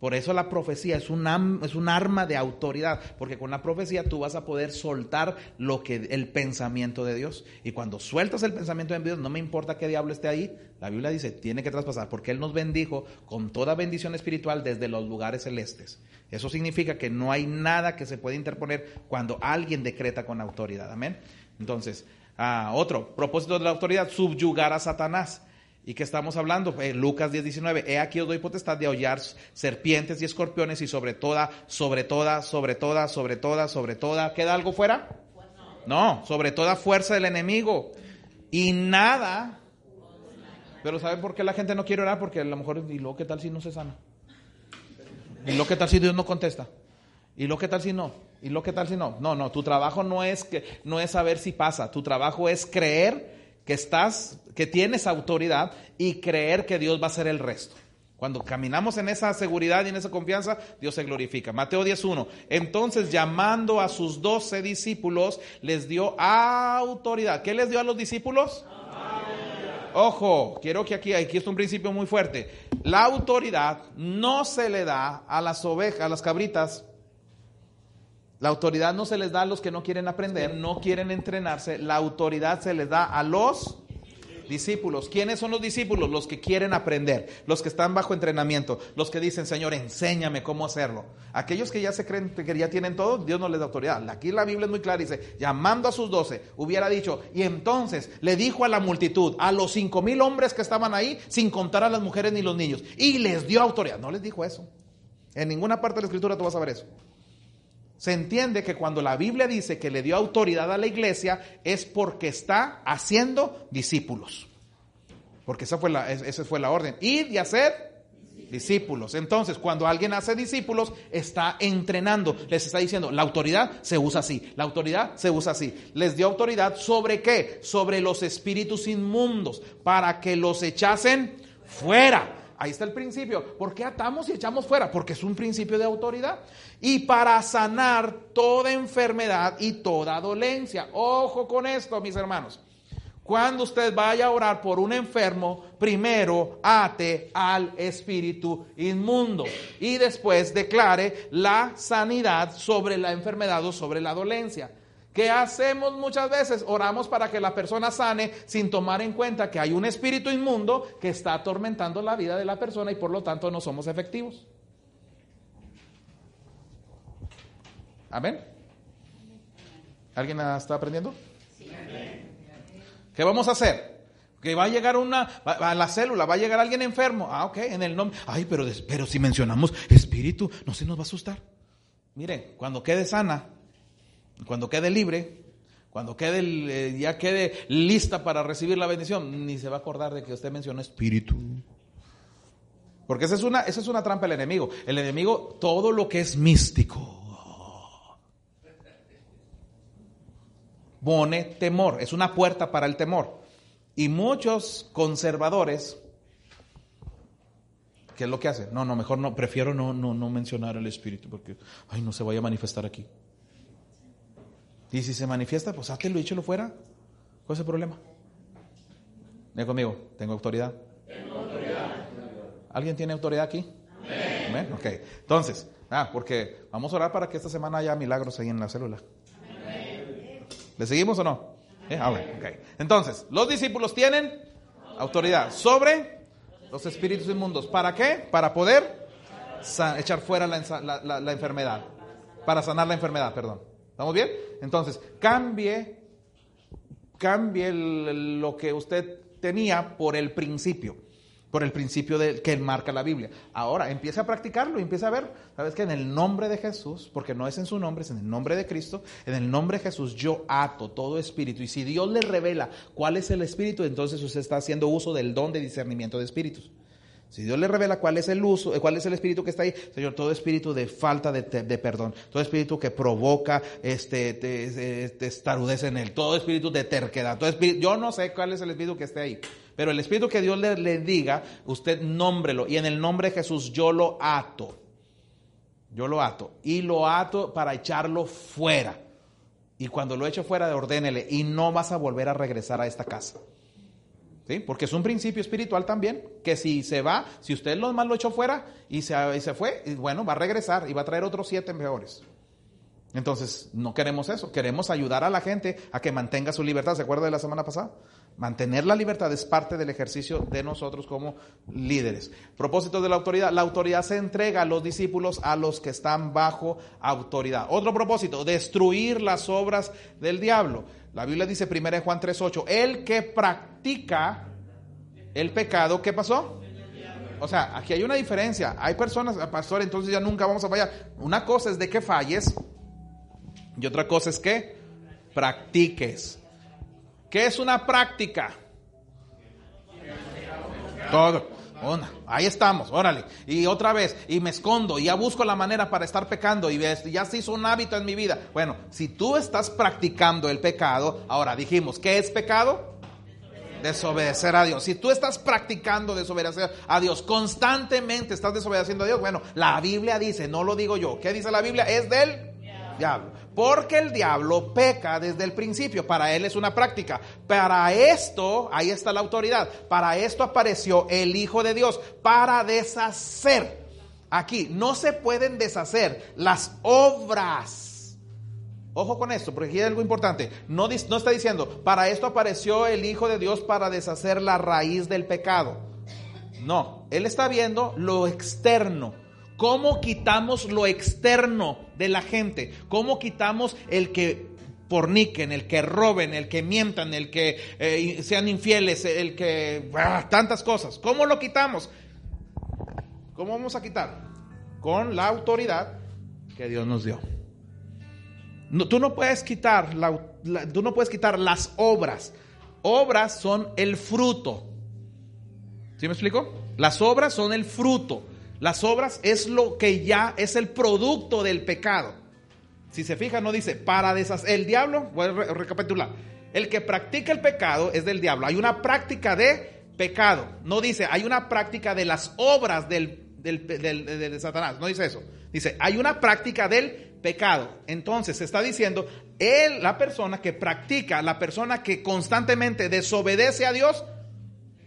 Por eso la profecía es un, es un arma de autoridad, porque con la profecía tú vas a poder soltar lo que el pensamiento de Dios. Y cuando sueltas el pensamiento de Dios, no me importa qué diablo esté ahí, la Biblia dice, tiene que traspasar, porque Él nos bendijo con toda bendición espiritual desde los lugares celestes. Eso significa que no hay nada que se pueda interponer cuando alguien decreta con autoridad. Amén. Entonces, ah, otro propósito de la autoridad, subyugar a Satanás. ¿Y qué estamos hablando? Eh, Lucas 10, 19. He aquí os doy potestad de hollar serpientes y escorpiones y sobre toda, sobre toda, sobre toda, sobre toda, sobre toda. ¿Queda algo fuera? No, sobre toda fuerza del enemigo. Y nada. Pero ¿saben por qué la gente no quiere orar? Porque a lo mejor, ¿y luego qué tal si no se sana? ¿Y luego qué tal si Dios no contesta? ¿Y luego qué tal si no? ¿Y luego qué tal si no? No, no, tu trabajo no es, que, no es saber si pasa. Tu trabajo es creer que estás, que tienes autoridad y creer que Dios va a hacer el resto. Cuando caminamos en esa seguridad y en esa confianza, Dios se glorifica. Mateo 10.1. Entonces, llamando a sus doce discípulos, les dio autoridad. ¿Qué les dio a los discípulos? Ojo, quiero que aquí, aquí está un principio muy fuerte. La autoridad no se le da a las ovejas, a las cabritas, la autoridad no se les da a los que no quieren aprender, no quieren entrenarse. La autoridad se les da a los discípulos. ¿Quiénes son los discípulos? Los que quieren aprender, los que están bajo entrenamiento, los que dicen, Señor, enséñame cómo hacerlo. Aquellos que ya se creen que ya tienen todo, Dios no les da autoridad. Aquí la Biblia es muy clara, dice, llamando a sus doce, hubiera dicho, y entonces le dijo a la multitud, a los cinco mil hombres que estaban ahí, sin contar a las mujeres ni los niños, y les dio autoridad. No les dijo eso. En ninguna parte de la escritura tú vas a ver eso se entiende que cuando la Biblia dice que le dio autoridad a la iglesia es porque está haciendo discípulos. Porque esa fue la, fue la orden. Y hacer discípulos. Entonces, cuando alguien hace discípulos, está entrenando. Les está diciendo, la autoridad se usa así. La autoridad se usa así. Les dio autoridad sobre qué? Sobre los espíritus inmundos. Para que los echasen fuera Ahí está el principio. ¿Por qué atamos y echamos fuera? Porque es un principio de autoridad. Y para sanar toda enfermedad y toda dolencia. Ojo con esto, mis hermanos. Cuando usted vaya a orar por un enfermo, primero ate al espíritu inmundo y después declare la sanidad sobre la enfermedad o sobre la dolencia. ¿Qué hacemos muchas veces? Oramos para que la persona sane sin tomar en cuenta que hay un espíritu inmundo que está atormentando la vida de la persona y por lo tanto no somos efectivos. Amén. ¿Alguien está aprendiendo? Sí. ¿Qué vamos a hacer? Que va a llegar una, a la célula, va a llegar alguien enfermo. Ah, ok, en el nombre. Ay, pero, pero si mencionamos espíritu, no se nos va a asustar. Mire, cuando quede sana, cuando quede libre, cuando quede, eh, ya quede lista para recibir la bendición, ni se va a acordar de que usted mencionó espíritu. Porque esa es una, esa es una trampa del enemigo. El enemigo, todo lo que es místico, pone temor, es una puerta para el temor. Y muchos conservadores, ¿qué es lo que hacen? No, no, mejor no, prefiero no, no, no mencionar el Espíritu porque, ay, no se vaya a manifestar aquí. Y si se manifiesta, pues háztelo y échelo fuera. ¿Cuál es el problema? Ven conmigo, ¿tengo autoridad? Tengo autoridad. ¿Alguien tiene autoridad aquí? Amén. Ok, entonces, ah, porque vamos a orar para que esta semana haya milagros ahí en la célula. ¿Le seguimos o no? ¿Eh? Ah, Entonces, los discípulos tienen autoridad sobre los espíritus inmundos. ¿Para qué? Para poder echar fuera la, enfermedad. Para sanar la enfermedad, perdón. ¿Estamos bien? Entonces, cambie, cambie lo que usted tenía por el principio por el principio que marca la Biblia. Ahora, empieza a practicarlo, empieza a ver, sabes que en el nombre de Jesús, porque no es en su nombre, es en el nombre de Cristo, en el nombre de Jesús yo ato todo espíritu. Y si Dios le revela cuál es el espíritu, entonces usted está haciendo uso del don de discernimiento de espíritus. Si Dios le revela cuál es el uso, cuál es el espíritu que está ahí, Señor, todo espíritu de falta de, perdón, todo espíritu que provoca este, te, estarudece en él, todo espíritu de terquedad, todo espíritu, yo no sé cuál es el espíritu que esté ahí, pero el espíritu que Dios le, le diga, usted nómbrelo y en el nombre de Jesús yo lo ato, yo lo ato y lo ato para echarlo fuera. Y cuando lo echo fuera, ordénele y no vas a volver a regresar a esta casa. Porque es un principio espiritual también, que si se va, si usted lo más lo echó fuera y se, y se fue, bueno, va a regresar y va a traer otros siete mejores. Entonces, no queremos eso, queremos ayudar a la gente a que mantenga su libertad. ¿Se acuerda de la semana pasada? Mantener la libertad es parte del ejercicio de nosotros como líderes. Propósito de la autoridad, la autoridad se entrega a los discípulos, a los que están bajo autoridad. Otro propósito, destruir las obras del diablo. La Biblia dice 1 Juan 3:8, el que practica el pecado, ¿qué pasó? O sea, aquí hay una diferencia. Hay personas, ah, pastor, entonces ya nunca vamos a fallar. Una cosa es de que falles y otra cosa es que practiques. ¿Qué es una práctica? Todo. ahí estamos, órale. Y otra vez, y me escondo, y ya busco la manera para estar pecando, y ya se hizo un hábito en mi vida. Bueno, si tú estás practicando el pecado, ahora dijimos, ¿qué es pecado? Desobedecer a Dios. Si tú estás practicando desobedecer a Dios, constantemente estás desobedeciendo a Dios, bueno, la Biblia dice, no lo digo yo, ¿qué dice la Biblia? Es del diablo. Porque el diablo peca desde el principio. Para él es una práctica. Para esto, ahí está la autoridad. Para esto apareció el Hijo de Dios. Para deshacer. Aquí no se pueden deshacer las obras. Ojo con esto, porque aquí hay algo importante. No, no está diciendo, para esto apareció el Hijo de Dios para deshacer la raíz del pecado. No, Él está viendo lo externo ¿Cómo quitamos lo externo de la gente? ¿Cómo quitamos el que porniquen, el que roben, el que mientan, el que eh, sean infieles, el que... Ah, tantas cosas. ¿Cómo lo quitamos? ¿Cómo vamos a quitar? Con la autoridad que Dios nos dio. tú no puedes quitar tú no puedes quitar las obras. Obras son el fruto. ¿Sí me explico? Las obras son el fruto. Las obras es lo que ya es el producto del pecado. Si se fija, no dice para deshacer. El diablo, voy a recapitular. El que practica el pecado es del diablo. Hay una práctica de pecado. No dice, hay una práctica de las obras del, del, de Satanás. No dice eso. Dice, hay una práctica del pecado. Entonces, se está diciendo, él, la persona que practica, la persona que constantemente desobedece a Dios,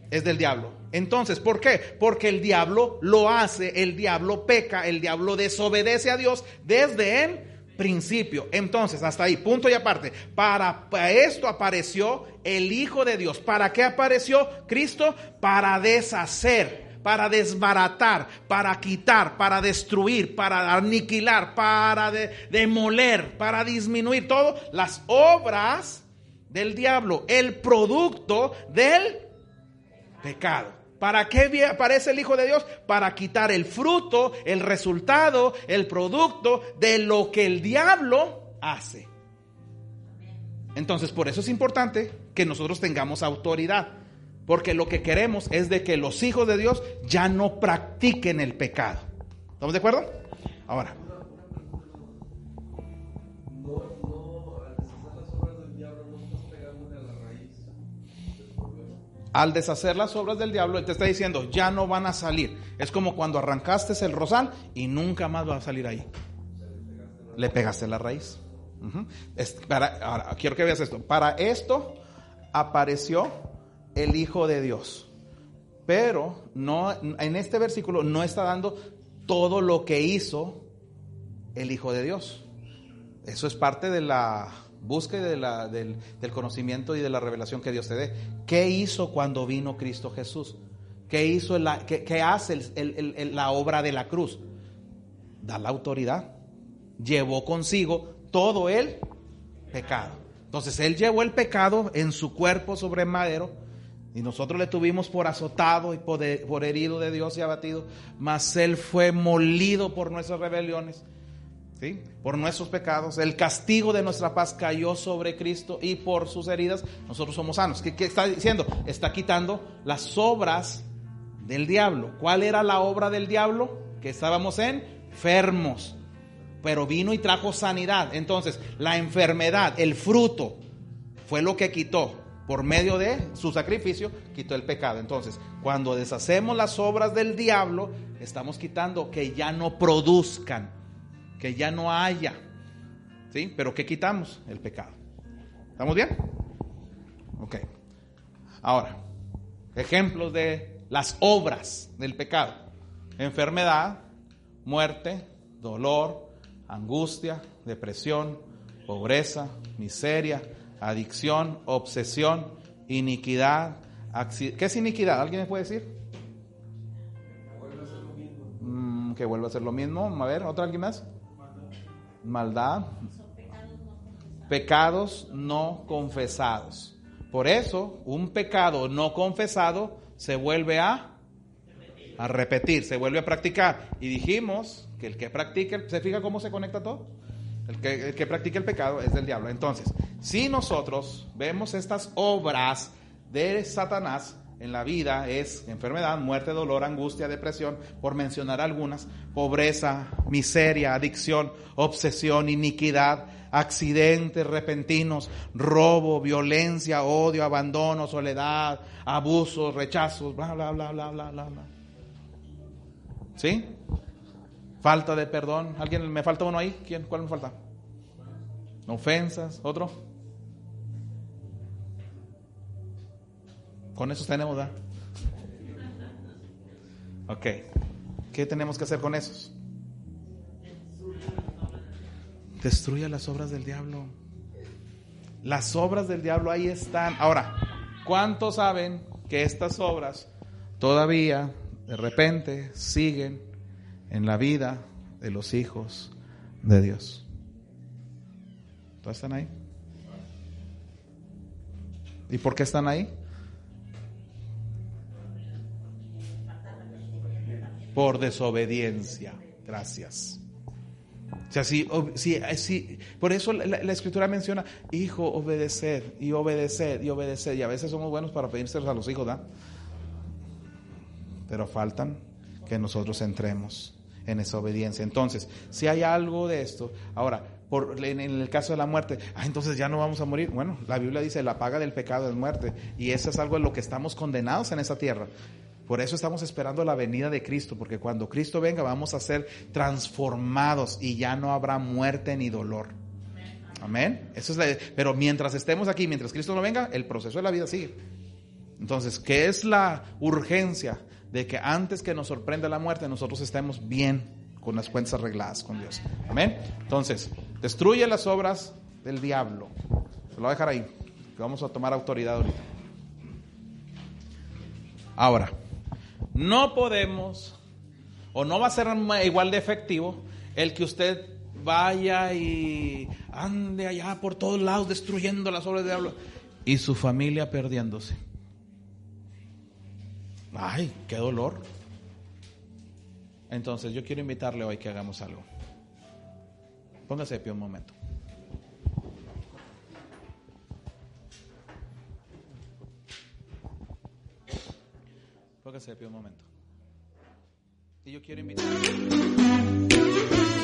es del diablo. Entonces, ¿por qué? Porque el diablo lo hace, el diablo peca, el diablo desobedece a Dios desde el principio. Entonces, hasta ahí, punto y aparte. Para, esto apareció el Hijo de Dios. ¿Para qué apareció Cristo? Para deshacer para desbaratar, para quitar, para destruir, para aniquilar, para demoler, para disminuir todo las obras del diablo, el producto del pecado. ¿Para qué aparece el Hijo de Dios? Para quitar el fruto, el resultado, el producto de lo que el diablo hace. Entonces, por eso es importante que nosotros tengamos autoridad. Porque lo que queremos es de que los hijos de Dios ya no practiquen el pecado. ¿Estamos de acuerdo? Ahora, Al deshacer las obras del diablo, te está diciendo, ya no van a salir. Es como cuando arrancaste el rosal y nunca más va a salir ahí. Le pegaste la raíz. ahora, quiero que veas esto. Para esto apareció el Hijo de Dios. Pero no, en este versículo no está dando todo lo que hizo el Hijo de Dios. Eso es parte de la Busque del, conocimiento y de la revelación que Dios te dé. ¿Qué hizo cuando vino Cristo Jesús? ¿Qué, hizo la, qué, hace la obra de la cruz? Da la autoridad. Llevó consigo todo el pecado. Entonces Él llevó el pecado en su cuerpo sobre madero y nosotros le tuvimos por azotado y por herido de Dios y abatido, mas Él fue molido por nuestras rebeliones por nuestros pecados, el castigo de nuestra paz cayó sobre Cristo y por sus heridas nosotros somos sanos. ¿Qué, está diciendo? Está quitando las obras del diablo. ¿Cuál era la obra del diablo? Que estábamos enfermos, pero vino y trajo sanidad. Entonces, la enfermedad, el fruto, fue lo que quitó. Por medio de su sacrificio, quitó el pecado. Entonces, cuando deshacemos las obras del diablo, estamos quitando que ya no produzcan que ya no haya. ¿Sí? Pero ¿qué quitamos? El pecado. ¿Estamos bien? Ok. Ahora, ejemplos de las obras del pecado. Enfermedad, muerte, dolor, angustia, depresión, pobreza, miseria, adicción, obsesión, iniquidad. ¿Qué es iniquidad? ¿Alguien me puede decir? Mm, que vuelva a ser lo mismo. A ver, ¿otra alguien más? Maldad, pecados no confesados. Por eso, un pecado no confesado se vuelve a, a repetir, se vuelve a practicar. Y dijimos que el que practica, ¿se fija cómo se conecta todo? El que, el que practica el pecado es del diablo. Entonces, si nosotros vemos estas obras de Satanás, en la vida es enfermedad, muerte, dolor, angustia, depresión, por mencionar algunas, pobreza, miseria, adicción, obsesión, iniquidad, accidentes repentinos, robo, violencia, odio, abandono, soledad, abusos, rechazos, bla, bla, bla, bla, bla, bla. ¿Sí? Falta de perdón. ¿Alguien me falta uno ahí? ¿Quién? ¿Cuál me falta? Ofensas, otro. Con eso tenemos, ¿verdad? Ok. ¿Qué tenemos que hacer con esos? Destruya las obras del diablo. Las obras del diablo ahí están. Ahora, ¿cuántos saben que estas obras todavía, de repente, siguen en la vida de los hijos de Dios? ¿Todos están ahí? ¿Y por qué están ahí? Por desobediencia. Gracias. O sea, si, si, por eso la, escritura menciona, hijo, obedecer y obedecer y obedecer. Y a veces somos buenos para pedírselos a los hijos, ¿da? Pero faltan que nosotros entremos en esa obediencia. Entonces, si hay algo de esto, ahora, por, en, el caso de la muerte, ah, entonces ya no vamos a morir. Bueno, la Biblia dice, la paga del pecado es muerte. Y eso es algo en lo que estamos condenados en esta tierra. Por eso estamos esperando la venida de Cristo, porque cuando Cristo venga vamos a ser transformados y ya no habrá muerte ni dolor. Amén. Eso es pero mientras estemos aquí, mientras Cristo no venga, el proceso de la vida sigue. Entonces, ¿qué es la urgencia de que antes que nos sorprenda la muerte nosotros estemos bien con las cuentas arregladas con Dios. Amén. Entonces, destruye las obras del diablo. Se lo voy a dejar ahí, que vamos a tomar autoridad ahorita. Ahora, no podemos, o no va a ser igual de efectivo, el que usted vaya y ande allá por todos lados destruyendo las obras del diablo y su familia perdiéndose. Ay, qué dolor. Entonces yo quiero invitarle hoy que hagamos algo. Póngase de pie un momento. Póngase de pie un momento. Y yo quiero invitarle.